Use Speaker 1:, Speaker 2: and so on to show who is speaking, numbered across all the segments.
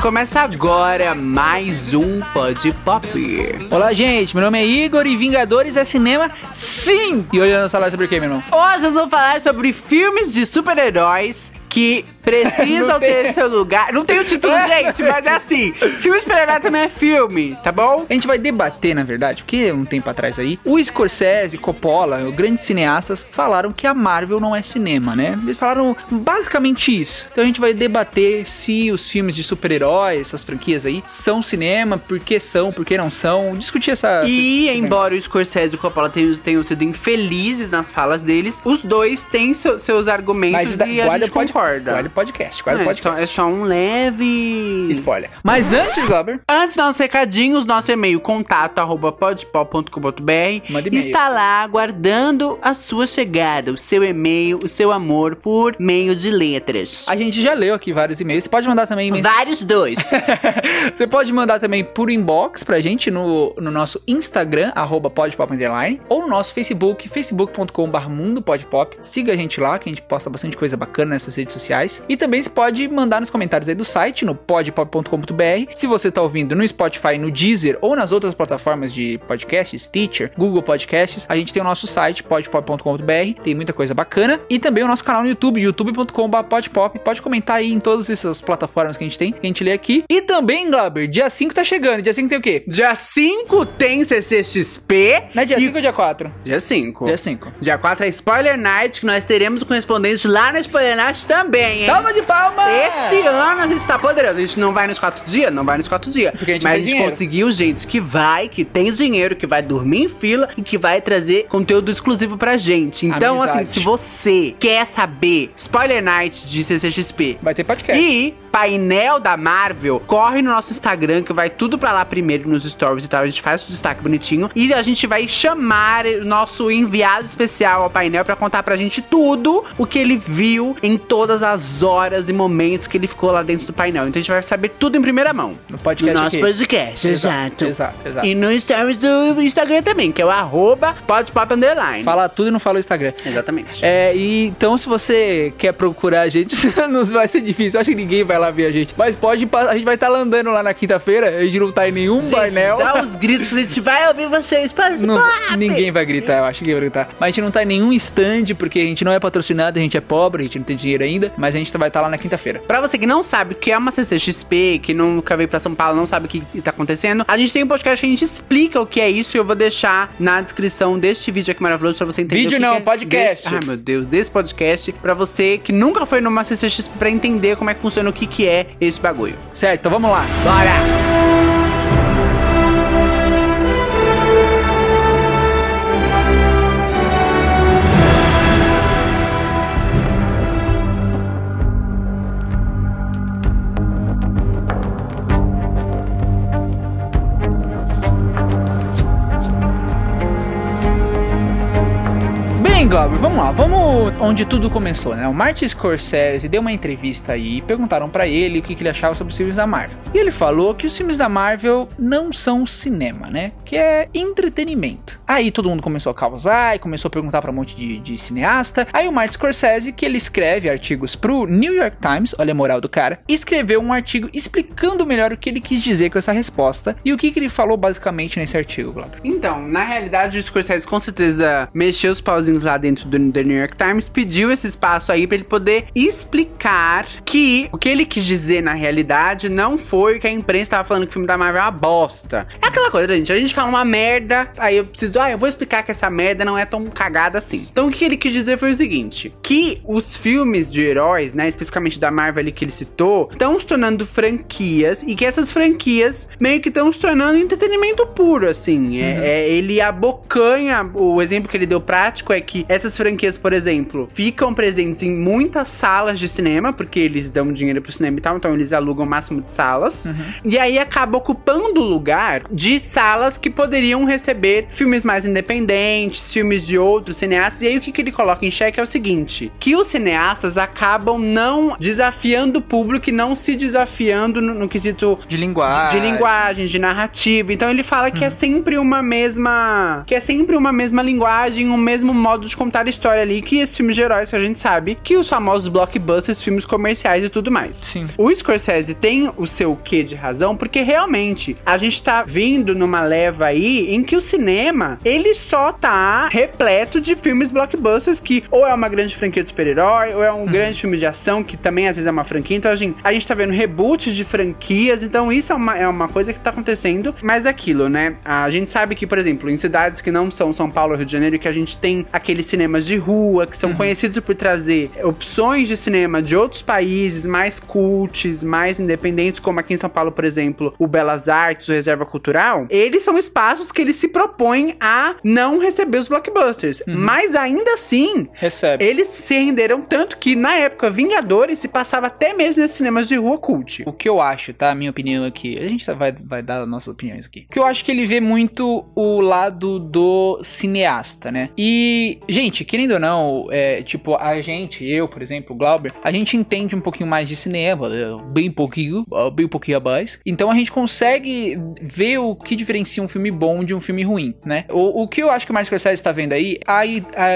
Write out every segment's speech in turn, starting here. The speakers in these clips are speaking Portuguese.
Speaker 1: começa agora mais um Pod Pop.
Speaker 2: Olá, gente. Meu nome é Igor e Vingadores é cinema, sim! E hoje nós vamos falar sobre o que, meu irmão?
Speaker 1: Hoje nós vamos falar sobre filmes de super-heróis que precisam ter seu lugar. Não tem o título, gente, mas é assim. Filme de super-herói também é filme, tá bom?
Speaker 2: A gente vai debater, na verdade, porque um tempo atrás aí, o Scorsese, Coppola, grandes cineastas, falaram que a Marvel não é cinema, né? Eles falaram basicamente isso. Então a gente vai debater se os filmes de super-heróis, essas franquias aí, são cinema, por que são, por que não são, discutir essa...
Speaker 1: E embora o Scorsese e o Coppola tenham, tenham sido infelizes nas falas deles, os dois têm seu- seus argumentos
Speaker 2: Mas
Speaker 1: e a gente
Speaker 2: o pod-
Speaker 1: concorda.
Speaker 2: Guarda o podcast, guarda o
Speaker 1: É, só,
Speaker 2: podcast.
Speaker 1: é só um leve...
Speaker 2: Spoiler. Mas antes, Glauber,
Speaker 1: Antes nossos recadinhos, nosso e-mail contato arroba podpop.com.br
Speaker 2: Manda e-mail.
Speaker 1: está lá aguardando a sua chegada, o seu e-mail, o seu amor por meio de letras.
Speaker 2: a gente já leu aqui vários e-mails. Você pode mandar também mensagem.
Speaker 1: Vários dois.
Speaker 2: Você pode mandar também por inbox pra gente no, no nosso Instagram, arroba podpop underline, ou no nosso Facebook, facebook.com.br mundopodpop. Siga a gente lá, que a gente posta bastante coisa bacana nessas redes sociais. E também você pode mandar nos comentários aí do site, no podpop.com.br. Se você tá ouvindo no Spotify, no Deezer ou nas outras plataformas de podcasts, Stitcher, Google Podcasts, a gente tem o nosso site, podpop.com.br. Tem muita coisa bacana. E também o nosso canal no YouTube, youtube.com.br podpop. Pode comentar aí em todas essas plataformas que a gente tem, que a gente lê aqui. E também, Glauber, dia 5 tá chegando. Dia 5 tem o quê?
Speaker 1: Dia 5 tem CCXP.
Speaker 2: Não é dia
Speaker 1: e-
Speaker 2: 5 ou dia 4?
Speaker 1: Dia 5.
Speaker 2: Dia 5.
Speaker 1: Dia 4 é Spoiler Night, que nós teremos o correspondente lá na Spoiler Night também, hein?
Speaker 2: Salva de palmas!
Speaker 1: Este ano a gente tá poderoso. A gente não vai nos quatro dias? Não vai nos quatro dias.
Speaker 2: Porque a gente
Speaker 1: Mas a gente
Speaker 2: dinheiro.
Speaker 1: conseguiu gente que vai, que tem dinheiro, que vai dormir em fila e que vai trazer conteúdo exclusivo pra gente. Então,
Speaker 2: Amizade.
Speaker 1: assim, se você quer saber Spoiler Night de CCXP
Speaker 2: Vai ter podcast.
Speaker 1: e painel da Marvel, corre no nosso Instagram que vai tudo pra lá primeiro nos stories e tal. A gente faz o destaque bonitinho e a gente vai chamar o nosso enviado especial ao painel pra contar pra gente tudo o que ele viu em todas as horas e momentos que ele ficou lá dentro do painel. Então a gente vai saber tudo em primeira mão.
Speaker 2: No podcast
Speaker 1: No nosso
Speaker 2: aqui.
Speaker 1: podcast, exato.
Speaker 2: Exato, exato.
Speaker 1: E no stories do Instagram também, que é o arroba podpop underline.
Speaker 2: Fala tudo e não fala o Instagram.
Speaker 1: Exatamente.
Speaker 2: É, e então se você quer procurar a gente, não vai ser difícil. Eu acho que ninguém vai lá ver a gente. Mas pode, a gente vai estar andando lá na quinta-feira. A gente não tá em nenhum
Speaker 1: Gente,
Speaker 2: painel.
Speaker 1: dá os gritos que a gente vai ouvir vocês. Pode,
Speaker 2: Não- ninguém vai gritar, eu acho que ninguém vai gritar. Mas a gente não tá em nenhum stand, porque a gente não é patrocinado, a gente é pobre, a gente não tem dinheiro ainda. Mas a gente vai estar lá na quinta-feira.
Speaker 1: Pra você que não sabe o que é uma CCXP, que nunca veio pra São Paulo, não sabe o que que tá acontecendo, a gente tem um podcast que a gente explica o que é isso e eu vou deixar na descrição deste vídeo aqui maravilhoso pra você entender
Speaker 2: Vídeo
Speaker 1: o que
Speaker 2: não,
Speaker 1: que é
Speaker 2: podcast.
Speaker 1: Desse, ai, meu Deus, desse podcast pra você que nunca foi numa CCXP pra entender como é que funciona o que que é esse bagulho.
Speaker 2: Certo, então vamos lá.
Speaker 1: Bora!
Speaker 2: Glauber, vamos lá, vamos onde tudo começou, né? O Martin Scorsese deu uma entrevista aí e perguntaram pra ele o que, que ele achava sobre os filmes da Marvel. E ele falou que os filmes da Marvel não são cinema, né? Que é entretenimento. Aí todo mundo começou a causar e começou a perguntar pra um monte de, de cineasta. Aí o Martin Scorsese, que ele escreve artigos pro New York Times, olha a moral do cara, escreveu um artigo explicando melhor o que ele quis dizer com essa resposta e o que, que ele falou basicamente nesse artigo, Glauber.
Speaker 1: Então, na realidade, o Scorsese com certeza mexeu os pauzinhos lá dentro do, New York Times, pediu esse espaço aí pra ele poder explicar que o que ele quis dizer na realidade não foi que a imprensa tava falando que o filme da Marvel é uma bosta. É aquela coisa, gente, a gente fala uma merda, aí eu preciso, ah, eu vou explicar que essa merda não é tão cagada assim. Então, o que ele quis dizer foi o seguinte, que os filmes de heróis, né, especificamente da Marvel ali que ele citou, estão se tornando franquias e que essas franquias meio que estão se tornando entretenimento puro, assim. É, é, ele abocanha, o exemplo que ele deu prático é que essas franquias, por exemplo, ficam presentes em muitas salas de cinema, porque eles dão dinheiro pro cinema e tal, então eles alugam o máximo de salas. E aí acaba ocupando o lugar de salas que poderiam receber filmes mais independentes, filmes de outros cineastas. E aí o que, que ele coloca em xeque é o seguinte: que os cineastas acabam não desafiando o público e não se desafiando no, no quesito
Speaker 2: De linguagem.
Speaker 1: de linguagem, de narrativa. Então ele fala que é sempre uma mesma. Que é sempre uma mesma linguagem, um mesmo modo de contar a história ali que esse filme de heróis, a gente sabe que os famosos blockbusters, filmes comerciais e tudo mais.
Speaker 2: Sim.
Speaker 1: O Scorsese tem o seu quê de razão, porque realmente a gente tá vindo numa leva aí em que o cinema, ele só tá repleto de filmes blockbusters que ou é uma grande franquia de super-herói, ou é um grande filme de ação, que também às vezes é uma franquia. Então, a gente, a gente tá vendo reboots de franquias, então isso é uma, é uma coisa que tá acontecendo. Mas é aquilo, né? A gente sabe que, por exemplo, em cidades que não são São Paulo ou Rio de Janeiro, que a gente tem aqueles cinemas de rua, que são conhecidos por trazer opções de cinema de outros países, mais cults, mais independentes, como aqui em São Paulo, por exemplo, o Belas Artes, o Reserva Cultural, eles são espaços que eles se propõem a não receber os blockbusters. Mas ainda assim,
Speaker 2: Recebe.
Speaker 1: eles se renderam tanto que, na época, Vingadores se passava até mesmo nesses cinemas de rua cult.
Speaker 2: O que eu acho, tá? A minha opinião aqui. A gente vai, vai dar nossas opiniões aqui. O que eu acho que ele vê muito o lado do cineasta, né? E, gente, querendo ou não, é, tipo, a gente, eu, por exemplo, Glauber, a gente entende um pouquinho mais de cinema, né? bem pouquinho, bem pouquinho a mais. Então a gente consegue ver o que diferencia um filme bom de um filme ruim, né? O, o que eu acho que o Martin Scorsese está vendo aí, a,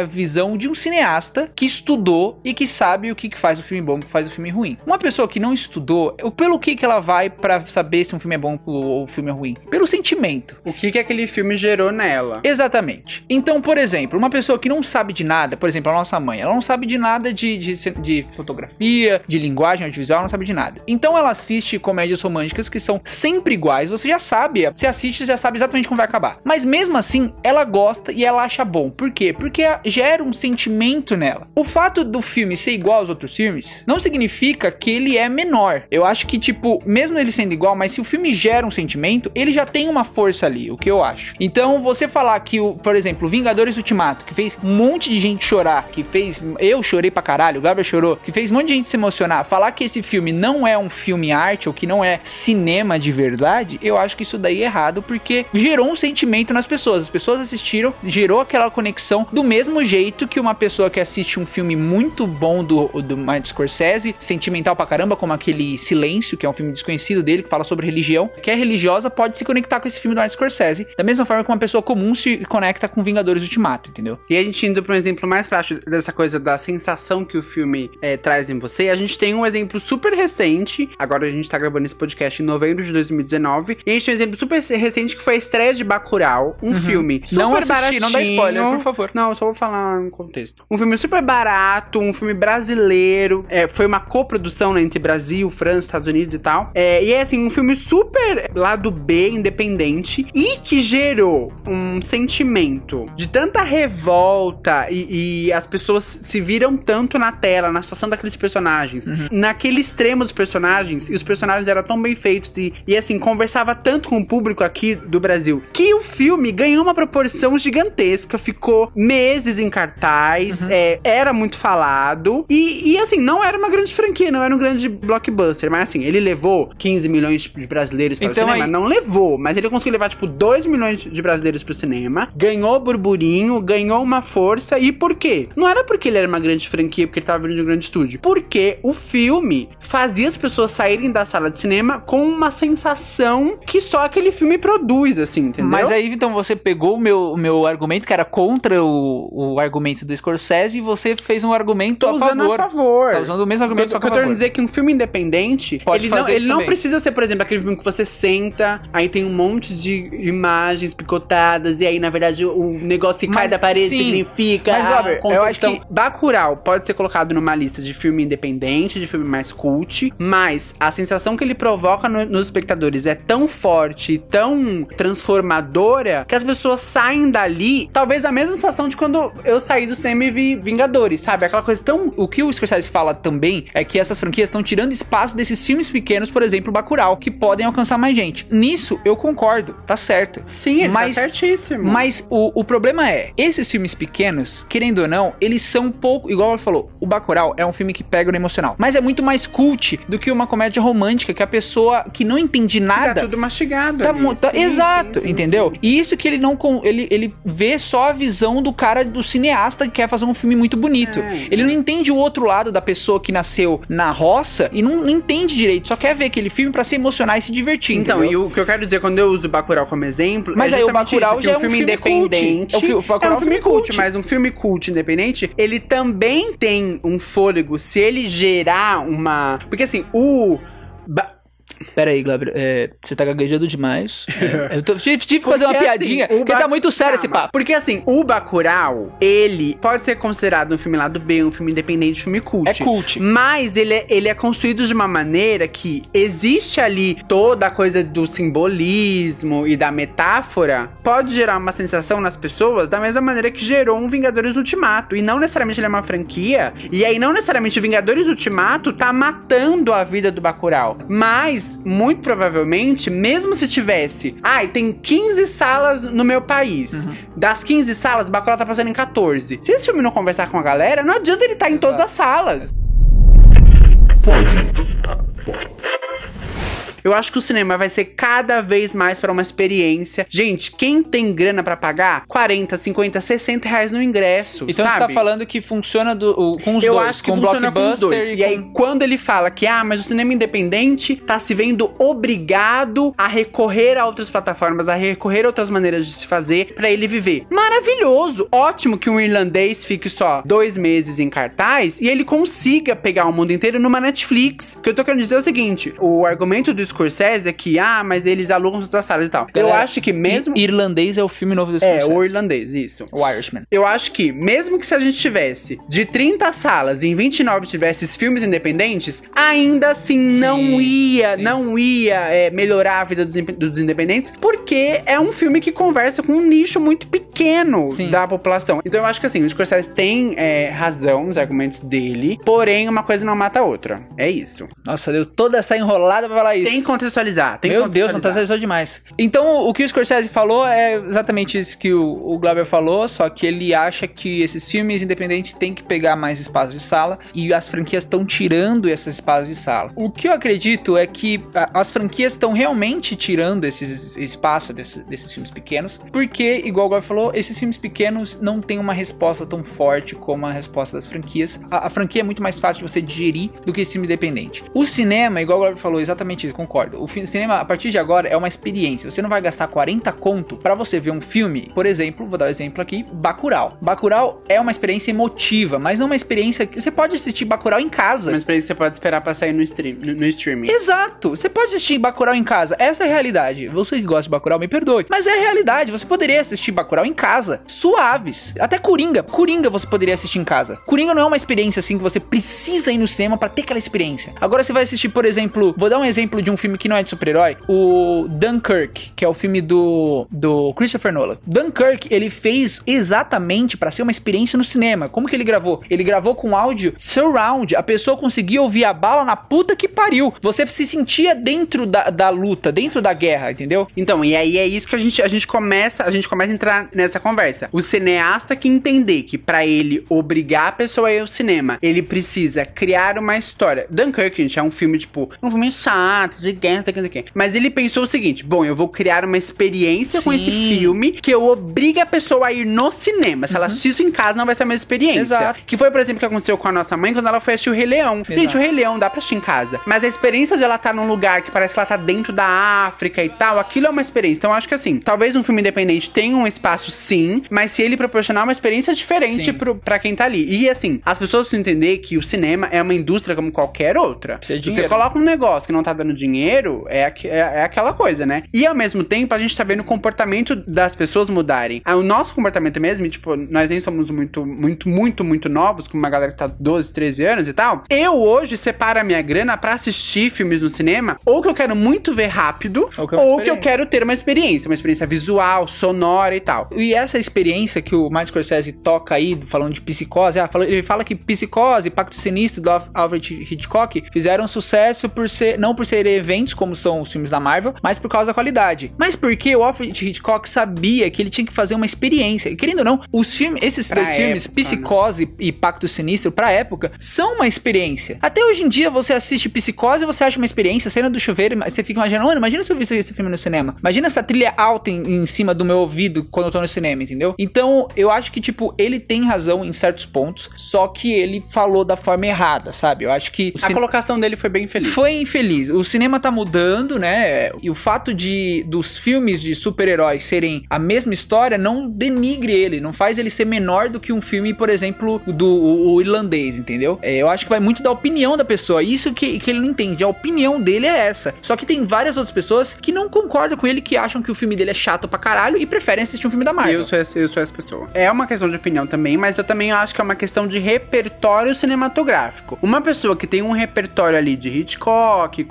Speaker 2: a visão de um cineasta que estudou e que sabe o que, que faz o filme bom e o que faz o filme ruim. Uma pessoa que não estudou, pelo que, que ela vai pra saber se um filme é bom ou ou o filme é ruim? Pelo sentimento.
Speaker 1: O que, que aquele filme gerou nela?
Speaker 2: Exatamente. Então, por exemplo, uma pessoa que não sabe de nada, por exemplo, a nossa mãe, ela não sabe de nada de, de, de fotografia, de linguagem audiovisual, ela não sabe de nada. Então ela assiste comédias românticas que são sempre iguais, você já sabe, você assiste, você já sabe exatamente como vai acabar. Mas mesmo assim, ela gosta e ela acha bom. Por quê? Porque gera um sentimento nela. O fato do filme ser igual aos outros filmes não significa que ele é menor. Eu acho que, tipo, mesmo ele sendo igual, mas se o filme gera um sentimento, ele já tem uma força ali, o que eu acho. Então, você falar que, por exemplo, Vingadores Ultimato, que fez monte de gente chorar, que fez. Eu chorei pra caralho, o Gabriel chorou, que fez um monte de gente se emocionar, falar que esse filme não é um filme arte ou que não é cinema de verdade, eu acho que isso daí é errado, porque gerou um sentimento nas pessoas. As pessoas assistiram, gerou aquela conexão do mesmo jeito que uma pessoa que assiste um filme muito bom do, do Martin Scorsese, sentimental pra caramba, como aquele Silêncio, que é um filme desconhecido dele, que fala sobre religião, que é religiosa, pode se conectar com esse filme do Martin Scorsese, da mesma forma que uma pessoa comum se conecta com Vingadores Ultimato, entendeu?
Speaker 1: E a gente indo para um exemplo mais prático dessa coisa da sensação que o filme é, traz em você, a gente tem um exemplo super recente. Agora a gente tá gravando esse podcast em novembro de 2019. E a gente tem um exemplo super recente que foi a estreia de Bacurau, um filme super
Speaker 2: Não assisti,
Speaker 1: baratinho.
Speaker 2: não dá spoiler, por favor.
Speaker 1: Não, eu só vou falar no contexto. Um filme super barato, um filme brasileiro. É, foi uma coprodução né, entre Brasil, França, Estados Unidos e tal. É, e é assim, um filme super lado B, independente, e que gerou um sentimento de tanta revolta e, e as pessoas se viram tanto na tela, na situação daqueles personagens, naquele extremo dos personagens, e os personagens eram tão bem feitos e, e assim, conversava tanto com o público aqui do Brasil, que o filme ganhou uma proporção gigantesca, ficou meses em cartaz, é, era muito falado, e, e assim, não era uma grande franquia, não era um grande blockbuster, mas assim, ele levou 15 milhões de brasileiros para
Speaker 2: Então,
Speaker 1: o cinema,
Speaker 2: aí-
Speaker 1: não levou, mas ele conseguiu levar, tipo, 2 milhões de brasileiros pro cinema, ganhou burburinho, ganhou uma força, e por quê? Não era porque ele era uma grande franquia, porque ele tava vindo de um grande estúdio, porque o filme fazia as pessoas saírem da sala de cinema com uma sensação que só aquele filme produz, assim, entendeu?
Speaker 2: Mas aí, então, você pegou o meu, o meu argumento, que era contra o, o argumento do Scorsese, e você fez um argumento
Speaker 1: Tô
Speaker 2: a
Speaker 1: usando
Speaker 2: favor.
Speaker 1: a favor.
Speaker 2: Tá usando o mesmo argumento,
Speaker 1: O
Speaker 2: só
Speaker 1: que eu
Speaker 2: a
Speaker 1: tô dizer é que um filme independente,
Speaker 2: Pode
Speaker 1: ele, não, ele não precisa ser, por exemplo, aquele filme que você senta, aí tem um monte de imagens picotadas, e aí, na verdade, o negócio que cai da parede
Speaker 2: sim.
Speaker 1: Significa.
Speaker 2: Mas, Glauber, eu acho que-
Speaker 1: Bacurau pode ser colocado numa lista de filme independente, de filme mais cult, mas a sensação que ele provoca no- nos espectadores é tão forte, tão transformadora, que as pessoas saem dali, talvez a mesma sensação de quando eu saí do cinema e vi Vingadores, sabe? Aquela coisa tão
Speaker 2: O que o Scorsese fala também é que essas franquias estão tirando espaço desses filmes pequenos, por exemplo, Bacurau, que podem alcançar mais gente. Nisso, eu concordo, tá certo.
Speaker 1: Sim, ele
Speaker 2: mas,
Speaker 1: tá certíssimo.
Speaker 2: Mas o, o problema é, esses filmes pequenos, querendo ou não, eles são pouco. Igual ela falou, o Bacurau é um filme que pega no emocional. Mas é muito mais cult do que uma comédia romântica que a pessoa que não entende
Speaker 1: tá
Speaker 2: nada.
Speaker 1: tudo mastigado.
Speaker 2: Tá
Speaker 1: ali.
Speaker 2: tá-
Speaker 1: Sim,
Speaker 2: exato,
Speaker 1: sim, sim,
Speaker 2: entendeu? E isso que ele não ele, ele vê só a visão do cara do cineasta que quer fazer um filme muito bonito.
Speaker 1: É.
Speaker 2: Ele não entende o outro lado da pessoa que nasceu na roça e não, não entende direito, só quer ver aquele filme pra se emocionar e se divertir.
Speaker 1: Então,
Speaker 2: entendeu?
Speaker 1: e o que eu quero dizer quando eu uso Bacurau como exemplo
Speaker 2: Mas
Speaker 1: é
Speaker 2: aí o Bacurau
Speaker 1: isso,
Speaker 2: já é
Speaker 1: um
Speaker 2: um
Speaker 1: filme independente.
Speaker 2: cult. É o fi- o Bacurau
Speaker 1: é um filme cult, mas mas um filme cult independente, ele também tem um fôlego se ele gerar uma. Porque assim, o.
Speaker 2: Pera aí, Glauber, é, você tá gaguejando demais. É, eu tô- tive, tive que fazer uma
Speaker 1: Porque,
Speaker 2: piadinha,
Speaker 1: assim, o
Speaker 2: porque
Speaker 1: Ba-
Speaker 2: tá muito sério esse papo.
Speaker 1: Porque assim, o Bacurau, ele pode ser considerado um filme lado B, um filme independente, um filme cult.
Speaker 2: É cult.
Speaker 1: Mas ele é, ele é construído de uma maneira que existe ali toda a coisa do simbolismo e da metáfora, pode gerar uma sensação nas pessoas da mesma maneira que gerou um Vingadores Ultimato. E não necessariamente ele é uma franquia. E aí não necessariamente Vingadores Ultimato tá matando a vida do Bacurau. Mas, muito provavelmente, mesmo se tivesse, ai, tem 15 salas no meu país. Das 15 salas, Bacurau tá passando em 14. Se esse filme não conversar com a galera, não adianta ele estar em todas as salas. Eu acho que o cinema vai ser cada vez mais para uma experiência. Gente, quem tem grana pra pagar 40, 50, 60 reais no ingresso.
Speaker 2: Então
Speaker 1: sabe?
Speaker 2: você tá falando que funciona do- o- com os
Speaker 1: Eu
Speaker 2: dois,
Speaker 1: acho que
Speaker 2: com
Speaker 1: funciona com os dois. E aí,
Speaker 2: com-
Speaker 1: quando ele fala que, ah, mas o cinema independente tá se vendo obrigado a recorrer a outras plataformas, a recorrer a outras maneiras de se fazer pra ele viver. Maravilhoso! Ótimo que um irlandês fique só dois meses em cartaz e ele consiga pegar o mundo inteiro numa Netflix. O que eu tô querendo dizer é o seguinte: o argumento do Scorsese é que, ah, mas eles alugam todas as salas e tal. eu
Speaker 2: Galera,
Speaker 1: acho que mesmo.
Speaker 2: Irlandês é o filme novo do
Speaker 1: É,
Speaker 2: Scorsese.
Speaker 1: o irlandês, isso.
Speaker 2: O Irishman.
Speaker 1: Eu acho que, mesmo que se a gente tivesse de 30 salas e em 29 tivesse filmes independentes, ainda assim não ia,
Speaker 2: sim.
Speaker 1: não ia é, melhorar a vida dos, independentes, porque é um filme que conversa com um nicho muito pequeno
Speaker 2: Sim.
Speaker 1: da população. Então eu acho que assim, o Scorsese tem é, razão nos argumentos dele, porém uma coisa não mata a outra. É isso.
Speaker 2: Nossa, deu toda essa enrolada pra falar isso.
Speaker 1: Tem contextualizar. Tem que
Speaker 2: Meu Deus, tá
Speaker 1: contextualizar.
Speaker 2: só demais. Então, o que o Scorsese falou é exatamente isso que o, o Glauber falou, só que ele acha que esses filmes independentes têm que pegar mais espaço de sala e as franquias estão tirando esses espaços de sala. O que eu acredito é que a- as franquias estão realmente tirando esses espaço desses, desses filmes pequenos, porque, igual o Glauber falou, esses filmes pequenos não têm uma resposta tão forte como a resposta das franquias. A, a franquia é muito mais fácil de você digerir do que esse filme independente. O cinema, igual o Glauber falou, exatamente isso, concordo. O cinema, a partir de agora, é uma experiência. Você não vai gastar 40 conto pra você ver um filme, por exemplo, vou dar um exemplo aqui, Bacurau. Bacurau é uma experiência emotiva, mas não uma experiência que você pode assistir Bacurau em casa.
Speaker 1: Uma experiência que você pode esperar pra sair no, stream, no, no streaming.
Speaker 2: Exato, você pode assistir Bacurau em casa, essa é a realidade. Você que gosta de Bacurau, me perdoe, mas é a realidade. Você poderia assistir Bacurau em casa, suaves. Até Coringa, Coringa você poderia assistir em casa. Coringa não é uma experiência assim que você precisa ir no cinema pra ter aquela experiência. Agora você vai assistir, por exemplo, vou dar um exemplo de um filme que não é de super-herói, o Dunkirk, que é o filme do do Christopher Nolan. Dunkirk, ele fez exatamente pra ser uma experiência no cinema. Como que ele gravou? Ele gravou com áudio surround. A pessoa conseguia ouvir a bala na puta que pariu. Você se sentia dentro da, da luta, dentro da guerra, entendeu?
Speaker 1: Então, e aí é isso que a gente, a gente começa, a gente começa a entrar nessa conversa. O cineasta que entender que pra ele obrigar a pessoa a ir ao cinema, ele precisa criar uma história. Dunkirk, gente, é um filme tipo, um filme chato, de guerra, não sei o que, não sei o que. Mas ele pensou o seguinte: bom, eu vou criar uma experiência com
Speaker 2: Sim.
Speaker 1: esse filme que eu obrigue a pessoa a ir no cinema. Se ela assistir isso em casa, não vai ser a mesma experiência.
Speaker 2: Exato.
Speaker 1: Que foi, por exemplo, o que aconteceu com a nossa mãe quando ela foi assistir o Rei Leão. Gente,
Speaker 2: Exato.
Speaker 1: o Rei Leão dá pra assistir em casa. Mas a experiência de ela estar num lugar que parece que ela tá dentro da África e tal, aquilo é uma experiência. Então eu acho que assim, talvez um filme independente tenha um espaço sim, mas se ele proporcionar uma experiência diferente pra quem tá ali. E assim, as pessoas precisam entender que o cinema é uma indústria como qualquer outra. Você coloca um negócio que não tá dando dinheiro, é, aqu- é, é aquela coisa, né? E ao mesmo tempo, a gente tá vendo o comportamento das pessoas mudarem. Ah, O nosso comportamento mesmo, tipo, nós nem somos muito, muito, muito, muito novos, como uma galera que tá 12, 13 anos e tal. Eu hoje separo a minha grana pra assistir filmes no cinema, ou que eu quero muito ver rápido,
Speaker 2: Ou que é
Speaker 1: ou que eu quero ter uma experiência, uma experiência visual, sonora e tal.
Speaker 2: E essa experiência que o Martin Scorsese toca aí, falando de psicose, ah, ele fala que psicose, Pacto Sinistro do Al- Alfred Hitchcock fizeram sucesso por ser, não por serem eventos como são os filmes da Marvel, mas por causa da qualidade. Mas porque o Alfred Hitchcock sabia que ele tinha que fazer uma experiência. E, querendo ou não, os filmes, esses
Speaker 1: Pra
Speaker 2: dois filmes,
Speaker 1: época, né?
Speaker 2: Psicose e Pacto Sinistro, pra época, são uma experiência. Até hoje em dia você assiste Psicose e você acha uma experiência, cena do chuveiro, mas você fica imaginando, mano, imagina se eu visse esse filme no cinema. Imagina essa trilha alta em, em cima do meu ouvido quando eu tô no cinema, entendeu? Então, eu acho que, tipo, ele tem razão em certos pontos, só que ele falou da forma errada, sabe? Eu acho que
Speaker 1: A
Speaker 2: cin-
Speaker 1: colocação dele foi bem feliz.
Speaker 2: foi infeliz. O cinema tá mudando, né? E o fato de dos filmes de super-heróis serem a mesma história não denigre ele, não faz ele ser menor do que um filme, por exemplo, do o, o irlandês, entendeu? É, eu acho que vai muito da opinião da pessoa. Isso que, que ele não entende. A opinião dele é essa. Só que tem várias outras pessoas que não concordam com ele, que acham que o filme dele é chato pra caralho e preferem assistir um filme da Marvel.
Speaker 1: Eu sou, essa, eu sou essa pessoa. É uma questão de opinião também, mas eu também acho que é uma questão de repertório cinematográfico. Uma pessoa que tem um repertório ali de Hitchcock,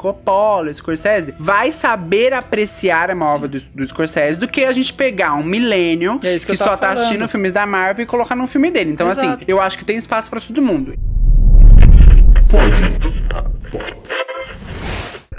Speaker 1: Coppola, Scorsese, vai saber apreciar a obra do, do Scorsese do que a gente pegar um milênio
Speaker 2: É que
Speaker 1: que,
Speaker 2: eu
Speaker 1: só tá
Speaker 2: falando.
Speaker 1: assistindo filmes da Marvel e colocar num filme dele. Então, assim,
Speaker 2: Exato.
Speaker 1: eu acho que tem espaço pra todo mundo.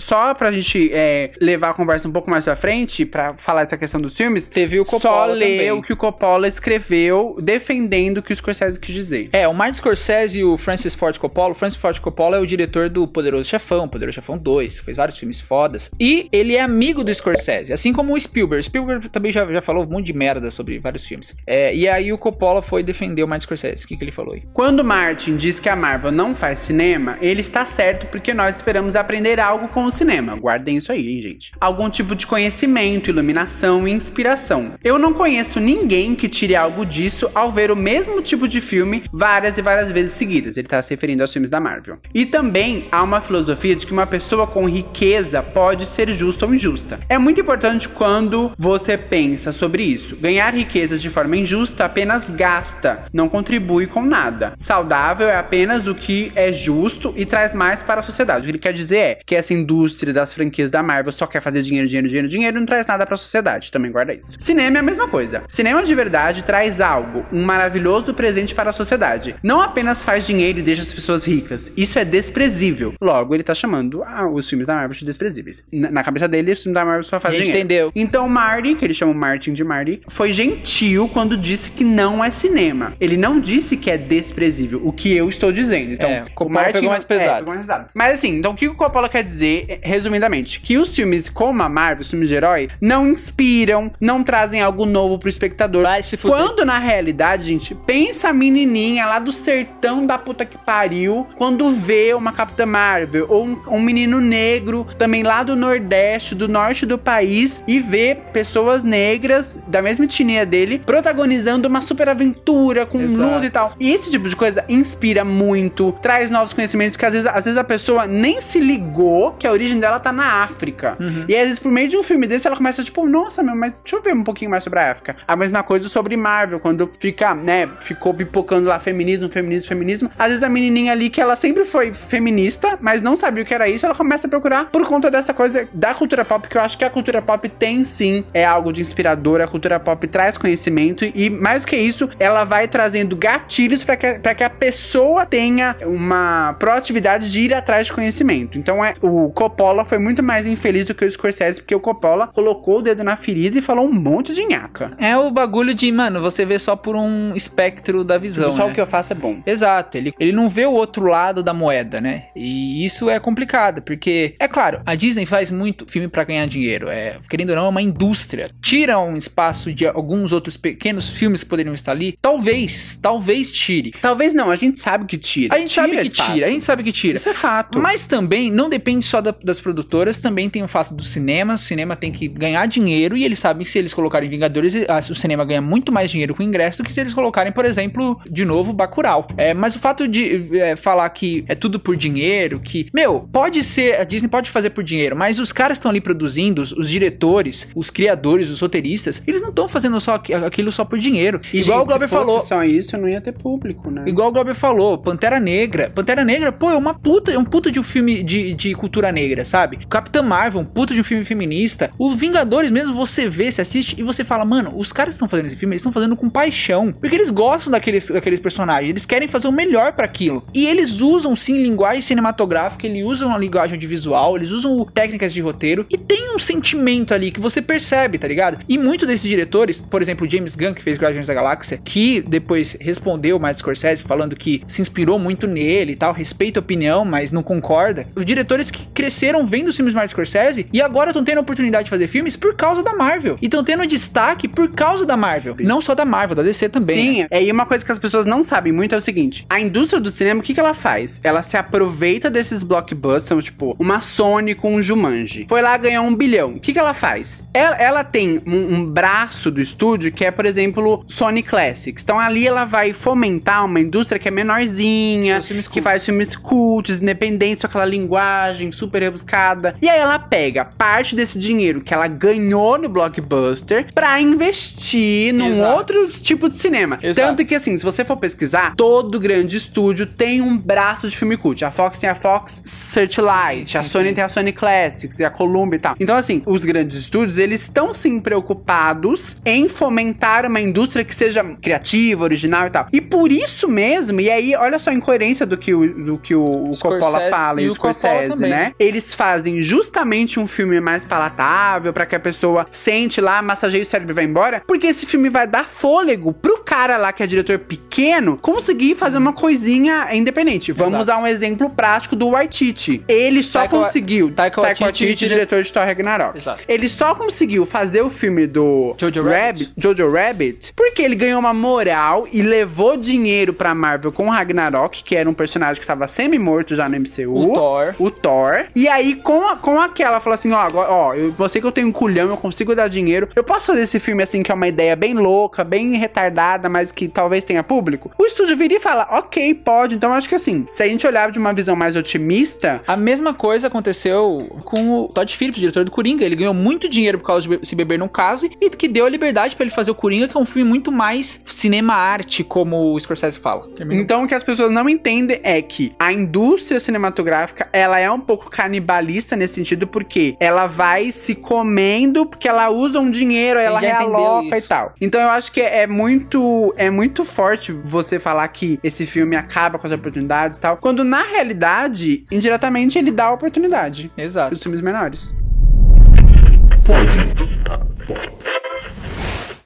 Speaker 1: Só pra gente é, levar a conversa um pouco mais pra frente, pra falar essa questão dos filmes,
Speaker 2: Teve o
Speaker 1: só
Speaker 2: Coppola
Speaker 1: ler
Speaker 2: também.
Speaker 1: o que o Coppola escreveu defendendo o que o Scorsese quis dizer.
Speaker 2: É, o Martin Scorsese e o Francis Ford Coppola. O Francis Ford Coppola é o diretor do Poderoso Chefão, Poderoso Chefão 2, fez vários filmes fodas. E ele é amigo do Scorsese, assim como o Spielberg. Spielberg também já, já falou um monte de merda sobre vários filmes. É, e aí o Coppola foi defender o Martin Scorsese. O que, que ele falou aí?
Speaker 1: Quando Martin diz que a Marvel não faz cinema, ele está certo porque nós esperamos aprender algo com o cinema. Guardem isso aí, gente. Algum tipo de conhecimento, iluminação e inspiração. Eu não conheço ninguém que tire algo disso ao ver o mesmo tipo de filme várias e várias vezes seguidas. Ele está se referindo aos filmes da Marvel. E também há uma filosofia de que uma pessoa com riqueza pode ser justa ou injusta. É muito importante quando você pensa sobre isso. Ganhar riquezas de forma injusta apenas gasta, não contribui com nada. Saudável é apenas o que é justo e traz mais para a sociedade. O que ele quer dizer é que essa indústria das franquias da Marvel só quer fazer dinheiro, dinheiro, dinheiro, dinheiro e não traz nada para a sociedade. Também guarda isso. Cinema é a mesma coisa. Cinema de verdade traz algo, um maravilhoso presente para a sociedade. Não apenas faz dinheiro e deixa as pessoas ricas. Isso é desprezível. Logo, ele tá chamando ah, os filmes da Marvel de desprezíveis. Na, na cabeça dele, os filmes da Marvel só fazem dinheiro.
Speaker 2: entendeu.
Speaker 1: Então Marty, que ele chama o Martin de Marty, foi gentil quando disse que não é cinema. Ele não disse que é desprezível, o que eu estou dizendo. Então,
Speaker 2: É, Coppola pegou mais pesado.
Speaker 1: É, pegou mais pesado. Mas assim, então o que o Coppola quer dizer, é, resumidamente, que os filmes como a Marvel, os filmes de herói, não inspiram, não trazem algo novo pro espectador.
Speaker 2: Vai se fuder.
Speaker 1: Quando na realidade, gente, pensa a menininha lá do sertão da puta que pariu, quando vê uma Capitã Marvel ou um, um menino negro também lá do Nordeste, do norte do país e vê pessoas negras da mesma etnia dele protagonizando uma super aventura com
Speaker 2: Exato.
Speaker 1: luta e tal. E esse tipo de coisa inspira muito, traz novos conhecimentos, porque às vezes, às vezes a pessoa nem se ligou que a origem dela tá na África. E às vezes por meio de um filme desse ela começa tipo, nossa, meu, mas deixa eu ver um pouquinho mais sobre a África. A mesma coisa sobre Marvel, quando fica, né, ficou pipocando lá feminismo, feminismo, feminismo. Às vezes a menininha ali que ela sempre foi feminista, mas não sabia o que era isso, ela começa a procurar por conta dessa coisa da cultura pop, que eu acho que a cultura pop tem sim, é algo de inspirador, a cultura pop traz conhecimento e mais que isso, ela vai trazendo gatilhos para que, pra que a pessoa tenha uma proatividade de ir atrás de conhecimento. Então é o Coppola foi muito mais infeliz do que o Scorsese, porque o Coppola colocou o dedo na ferida e falou um monte de nhaca.
Speaker 2: É o bagulho de, mano, você vê só por um espectro da visão.
Speaker 1: Só
Speaker 2: né?
Speaker 1: o que eu faço é bom.
Speaker 2: Exato, ele, ele não vê o outro lado da moeda, né? E isso é complicado, porque, é claro, a Disney faz muito filme pra ganhar dinheiro. É, querendo ou não, é uma indústria. Tira um espaço de alguns outros pequenos filmes que poderiam estar ali. Talvez, talvez tire.
Speaker 1: Talvez não, a gente sabe que tira.
Speaker 2: A gente sabe que
Speaker 1: espaço.
Speaker 2: tira, a gente sabe que tira.
Speaker 1: Isso é fato.
Speaker 2: Mas também não depende só da- das produtoras, também tem o fato do cinema. O cinema tem que ganhar dinheiro e eles sabem que se eles colocarem Vingadores, ah, o cinema ganha muito mais dinheiro com ingresso do que se eles colocarem, por exemplo, de novo, Bacurau. É, mas o fato de é, falar que é tudo por dinheiro, que, meu, pode ser, a Disney pode fazer por dinheiro, mas os caras estão ali produzindo, os, os diretores, os criadores, os roteiristas, eles não estão fazendo só aqu- aquilo só por dinheiro.
Speaker 1: E,
Speaker 2: Igual
Speaker 1: gente,
Speaker 2: o Glauber
Speaker 1: se fosse
Speaker 2: falou.
Speaker 1: só isso, não ia ter público, né?
Speaker 2: Igual o Glauber falou, Pantera Negra. Pantera Negra, pô, é uma puta, é um puta de um filme de, de cultura negra, sabe? Capitã Marvel, um puta de um filme feminista. O Vingadores mesmo, você vê, você assiste e você fala, mano, os caras estão fazendo esse filme, eles estão fazendo com paixão. Porque eles gostam daqueles, daqueles personagens, eles querem fazer o melhor pra aquilo. E eles usam, sim, linguagem cinematográfica, eles usam a linguagem audiovisual, eles usam técnicas de roteiro e tem um sentimento ali que você percebe, tá ligado? E muito desses diretores, por exemplo, James Gunn, que fez Guardiões da Galáxia, que depois respondeu Martin Scorsese falando que se inspirou muito nele e tal, respeita a opinião, mas não concorda. Os diretores que cresceram vendo os filmes Martin Scorsese e agora estão tendo a oportunidade de fazer filmes por causa da Marvel. E estão tendo destaque por causa da Marvel. Não só da Marvel, da DC também.
Speaker 1: Sim,
Speaker 2: né?
Speaker 1: é, e uma coisa que as pessoas não sabem muito é o seguinte: a indústria do cinema, o que, que ela faz? Ela se aproveita desses blockbusters, tipo, uma Sony com um Jumanji. Foi lá ganhar um bilhão. O que, que ela faz? Ela, ela tem um, um braço do estúdio que é, por exemplo, Sony Classics. Então ali ela vai fomentar uma indústria que é menorzinha, que faz filmes cultos, independentes, com aquela linguagem super rebuscada. E aí ela pega parte desse dinheiro que ela ganhou no blockbuster pra investir num
Speaker 2: Exato.
Speaker 1: outro tipo de cinema.
Speaker 2: Exato.
Speaker 1: Tanto que, assim, se você for pesquisar, todo grande estúdio tem um braço de filme cult. A Fox tem a Fox Searchlight,
Speaker 2: Sim,
Speaker 1: a
Speaker 2: sim,
Speaker 1: Sony
Speaker 2: sim.
Speaker 1: tem a Sony Classics e a Columbia e tal. Então, assim, os grandes estúdios, eles estão sim preocupados em fomentar uma indústria que seja criativa, original e tal. E por isso mesmo, e aí, olha só a incoerência do que o, do que o, o Coppola
Speaker 2: Scorsese
Speaker 1: fala e,
Speaker 2: e
Speaker 1: o Scorsese,
Speaker 2: também.
Speaker 1: né? Eles fazem justamente um filme mais palatável pra que a pessoa sente lá, massageie o cérebro e vai embora, porque esse filme vai dar fôlego pro cara lá que é diretor pequeno conseguir fazer uma coisinha independente. Vamos
Speaker 2: Exato.
Speaker 1: usar um exemplo prático do Waititi. Ele só
Speaker 2: Taika
Speaker 1: conseguiu
Speaker 2: Taika Waititi, dire-
Speaker 1: diretor de Thor Ragnarok.
Speaker 2: Exato.
Speaker 1: Ele só conseguiu fazer o filme do
Speaker 2: Jojo Rabbit.
Speaker 1: Jojo Rabbit porque ele ganhou uma moral e levou dinheiro pra Marvel com o Ragnarok, que era um personagem que tava semi-morto já no MCU
Speaker 2: O Thor.
Speaker 1: o Thor. E aí, com, a- com aquela, falou assim: ó, agora, ó, eu eu sei que eu tenho um culhão, eu consigo dar dinheiro. Eu posso fazer esse filme assim, que é uma ideia bem louca, bem retardada, mas que talvez tenha público. O estúdio viria e fala: ok, pode. Então, eu acho que assim, se a gente olhar de uma visão mais otimista.
Speaker 2: A mesma coisa aconteceu com o Todd Phillips, diretor do Coringa. Ele ganhou muito dinheiro por causa de Se Beber Não Case e que deu a liberdade pra ele fazer o Coringa, que é um filme muito mais cinema-arte, como o Scorsese fala.
Speaker 1: Então, o que as pessoas não entendem é que a indústria cinematográfica, ela é um pouco canibalista nesse sentido, porque ela vai se comendo, porque ela usa um dinheiro, ela realoca e tal. Então, eu acho que é muito, é muito forte você falar que esse filme acaba com as oportunidades e tal, quando na realidade, indiretamente, ele dá oportunidade
Speaker 2: Exato.
Speaker 1: pros filmes menores.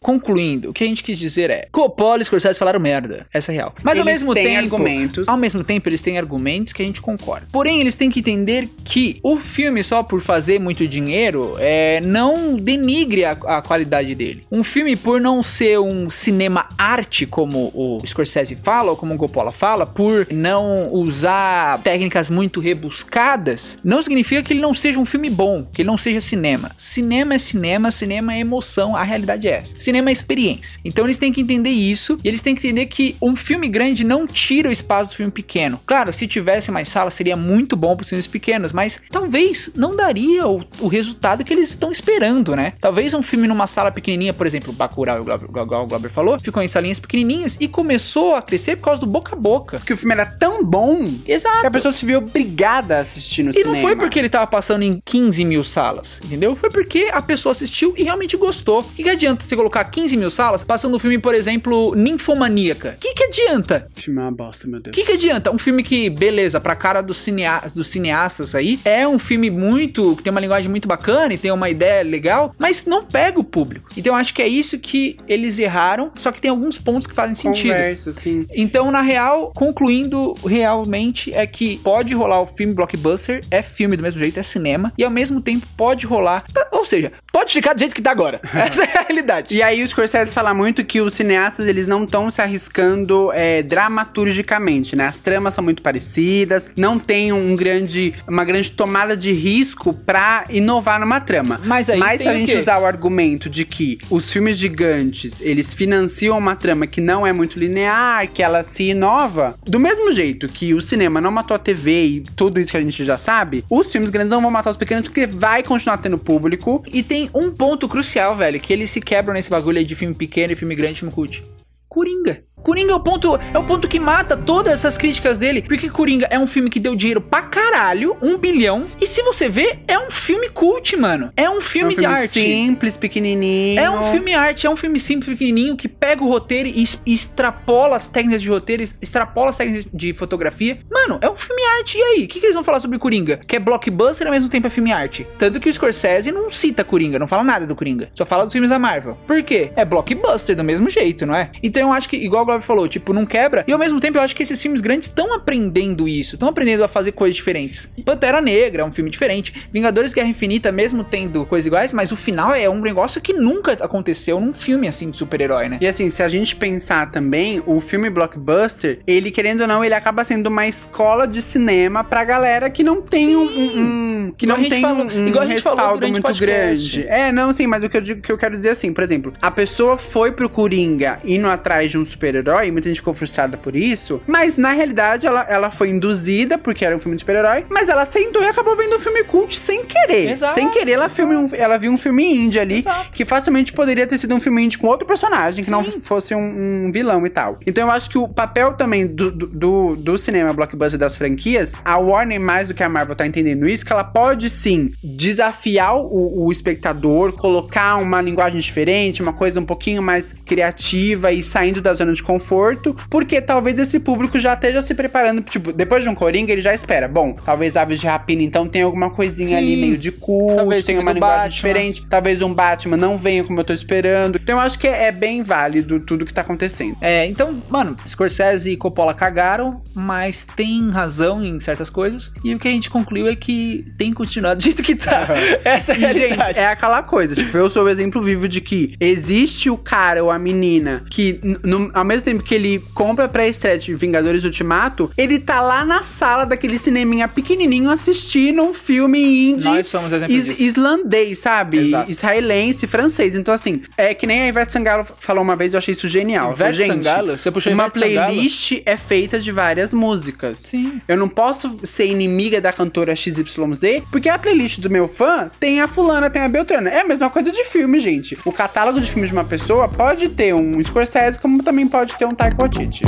Speaker 2: Concluindo, o que a gente quis dizer é: Coppola e Scorsese falaram merda. Essa é real. Mas ao
Speaker 1: Eles
Speaker 2: mesmo
Speaker 1: têm
Speaker 2: tempo.
Speaker 1: argumentos.
Speaker 2: Ao mesmo tempo, eles têm argumentos que a gente concorda. Porém, eles têm que entender que o filme, só por fazer muito dinheiro, é, não denigre a, a qualidade dele. Um filme, por não ser um cinema arte, como o Scorsese fala, ou como o Coppola fala, por não usar técnicas muito rebuscadas, não significa que ele não seja um filme bom, que ele não seja cinema. Cinema é cinema, cinema é emoção, a realidade é essa. Cinema é experiência. Então eles têm que entender isso, e eles têm que entender que um filme grande não tira o espaço do filme pequeno. Claro, se tivesse mais sala seria muito bom para os filmes pequenos, mas talvez não daria o, o resultado que eles estão esperando, né? Talvez um filme numa sala pequenininha, por exemplo, Bacurau, Glauber, o Glauber falou, ficou em salinhas pequenininhas e começou a crescer por causa do boca a boca.
Speaker 1: Porque o filme era tão bom
Speaker 2: Exato.
Speaker 1: que a pessoa se viu obrigada a assistir no
Speaker 2: E
Speaker 1: cinema.
Speaker 2: não foi porque ele tava passando em 15 mil salas, entendeu? Foi porque a pessoa assistiu e realmente gostou. O que, que adianta você colocar 15 mil salas passando um filme, por exemplo, Ninfomaníaca? O que, que adianta?
Speaker 1: O filme é uma bosta, meu Deus.
Speaker 2: O que, que adianta? Um filme que, beleza, pra cara dos, cinea dos cineastas aí, é um filme muito. que tem uma linguagem muito bacana e tem uma ideia legal, mas não pega o público. Então eu acho que é isso que eles erraram, só que tem alguns pontos que fazem sentido.
Speaker 1: Conversa, assim.
Speaker 2: Então, na real, concluindo realmente é que pode rolar o filme blockbuster, é filme do mesmo jeito, é cinema, e ao mesmo tempo pode rolar, ou seja, pode ficar do jeito que tá agora. Essa é a realidade.
Speaker 1: E aí o Scorsese fala muito que os cineastas, eles não estão se arriscando é, dramaturgicamente, né? As tramas são muito parecidas, não tem um grande, uma grande tomada de risco pra inovar numa trama.
Speaker 2: Mas aí
Speaker 1: Mas se a gente usar o argumento de que os filmes gigantes, eles financiam uma trama que não é muito linear, que ela se inova, do mesmo jeito que o cinema não matou a TV e tudo isso que a gente já sabe, os filmes grandes não vão matar os pequenos porque vai continuar tendo público.
Speaker 2: E tem um ponto crucial, velho, que eles se quebram nesse bagulho aí de filme pequeno e filme grande filme cult. Coringa. Coringa é o ponto, é o ponto que mata todas essas críticas dele, porque Coringa é um filme que deu dinheiro pra caralho, um bilhão, e se você vê, é um filme cult, mano. É um filme,
Speaker 1: é um filme
Speaker 2: de arte.
Speaker 1: simples, pequenininho.
Speaker 2: É um filme arte, é um filme simples, pequenininho, que pega o roteiro e extrapola as técnicas de roteiro, extrapola as técnicas de fotografia. Mano, é um filme arte. E aí, o que, que eles vão falar sobre Coringa? Que é blockbuster e ao mesmo tempo é filme arte. Tanto que o Scorsese não cita Coringa, não fala nada do Coringa. Só fala dos filmes da Marvel. Por quê? É blockbuster do mesmo jeito, não é? Então eu acho que, igual Bob falou, tipo, não quebra. E ao mesmo tempo eu acho que esses filmes grandes estão aprendendo isso, estão aprendendo a fazer coisas diferentes. Pantera Negra é um filme diferente. Vingadores Guerra Infinita, mesmo tendo coisas iguais, mas o final é um negócio que nunca aconteceu num filme assim de super-herói, né?
Speaker 1: E assim, se a gente pensar também, o filme blockbuster, ele querendo ou não, ele acaba sendo uma escola de cinema pra galera que não tem um, um, que não tem
Speaker 2: falou-
Speaker 1: um,
Speaker 2: igual a gente
Speaker 1: respaldo muito
Speaker 2: podcast.
Speaker 1: grande. É, não, sim, mas o que eu digo que eu quero dizer assim, por exemplo, a pessoa foi pro Coringa indo atrás de um super-herói, e muita gente ficou frustrada por isso, mas na realidade ela, ela foi induzida porque era um filme de super-herói, mas ela sentou e acabou vendo um filme cult sem querer.
Speaker 2: Exato,
Speaker 1: sem querer, ela, filme um- ela viu um filme indie ali,
Speaker 2: Exato.
Speaker 1: que facilmente poderia ter sido um filme indie com outro personagem, que não
Speaker 2: Sim.
Speaker 1: fosse um, um vilão e tal. Então eu acho que o papel também do, do, do, do cinema blockbuster das franquias, a Warner, mais do que a Marvel, tá entendendo isso, que ela pode sim desafiar o, o espectador, colocar uma linguagem diferente, uma coisa um pouquinho mais criativa e saindo da zona de conforto, porque talvez esse público já esteja se preparando, tipo, depois de um Coringa, ele já espera. Bom, talvez Aves de Rapina, então tem alguma coisinha
Speaker 2: Sim.
Speaker 1: ali meio de cult,
Speaker 2: Talvez filme
Speaker 1: uma linguagem
Speaker 2: Batman.
Speaker 1: diferente, talvez um Batman não venha como eu tô esperando. Então eu acho que é, é bem válido tudo que tá acontecendo.
Speaker 2: É, então, mano, Scorsese e Coppola cagaram, mas tem razão em certas coisas. E o que a gente concluiu é que tem que continuar do jeito que tá. Essa é a
Speaker 1: gente, é aquela coisa, tipo, eu sou o exemplo vivo de que existe o cara ou a menina que, no- ao mesmo tempo que ele compra pra estreia de Vingadores Ultimato, ele tá lá na sala daquele cineminha pequenininho assistindo um filme indie
Speaker 2: Nós somos exemplo
Speaker 1: is-
Speaker 2: disso.
Speaker 1: islandês, sabe?
Speaker 2: Exato.
Speaker 1: Israelense, francês. Então, assim, é que nem a Ivete Sangalo falou uma vez, eu achei isso genial.
Speaker 2: Ivete
Speaker 1: gente,
Speaker 2: Sangalo? Você puxou
Speaker 1: uma
Speaker 2: Ivete Sangalo?
Speaker 1: playlist é feita de várias músicas.
Speaker 2: Sim.
Speaker 1: Eu não posso ser inimiga da cantora XYZ, porque a playlist do meu fã tem a fulana, tem a Beltrana. É a mesma coisa de filme, gente. O catálogo de filmes de uma pessoa pode ter um Scorsese, como também pode ter um Taika Waititi.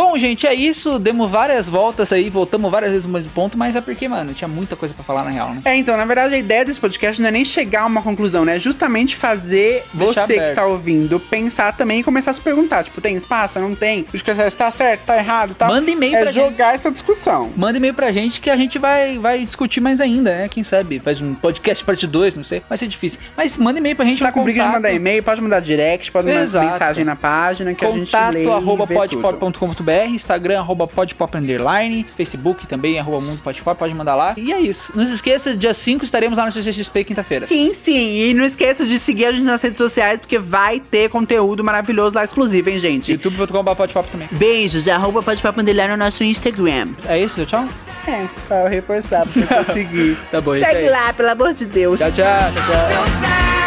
Speaker 2: Bom, gente, é isso. Demos várias voltas aí, voltamos várias vezes no mesmo ponto, mas é porque, mano, tinha muita coisa pra falar na real, né?
Speaker 1: É, então, na verdade, a ideia desse podcast não é nem chegar a uma conclusão, né? É justamente fazer
Speaker 2: Deixar
Speaker 1: você que
Speaker 2: aberto.
Speaker 1: tá ouvindo pensar também e começar a se perguntar. Tipo, tem espaço? Não tem? O Scorsese tá certo? Tá errado? Tá?
Speaker 2: Manda e-mail
Speaker 1: É
Speaker 2: pra gente.
Speaker 1: jogar essa discussão.
Speaker 2: Manda e-mail pra gente que a gente vai, vai discutir mais ainda, né? Quem sabe? Faz um podcast parte 2, não sei. Vai ser difícil. Mas manda e-mail pra gente
Speaker 1: Tá com preguiça de
Speaker 2: contato.
Speaker 1: mandar e-mail, pode mandar direct, pode mandar
Speaker 2: Exato.
Speaker 1: mensagem na página que a gente lê
Speaker 2: Contato arroba. podpop.com.br, Instagram arroba podpop underline, Facebook também arroba mundo podpop, pode mandar lá. E é isso. Não se esqueça, dia 5 estaremos lá no CCXP quinta-feira.
Speaker 1: Sim, sim. E não esqueça de seguir a gente nas redes sociais, porque vai ter conteúdo maravilhoso lá exclusivo, hein, gente?
Speaker 2: youtube.com.br podpop também.
Speaker 1: Beijos, arroba pode papo underline no nosso Instagram.
Speaker 2: É isso, tchau?
Speaker 1: É, pra eu reforçar, pra você seguir.
Speaker 2: Tá bom, gente. é
Speaker 1: Segue
Speaker 2: isso.
Speaker 1: lá, pelo amor de Deus.
Speaker 2: Tchau, tchau, tchau, tchau.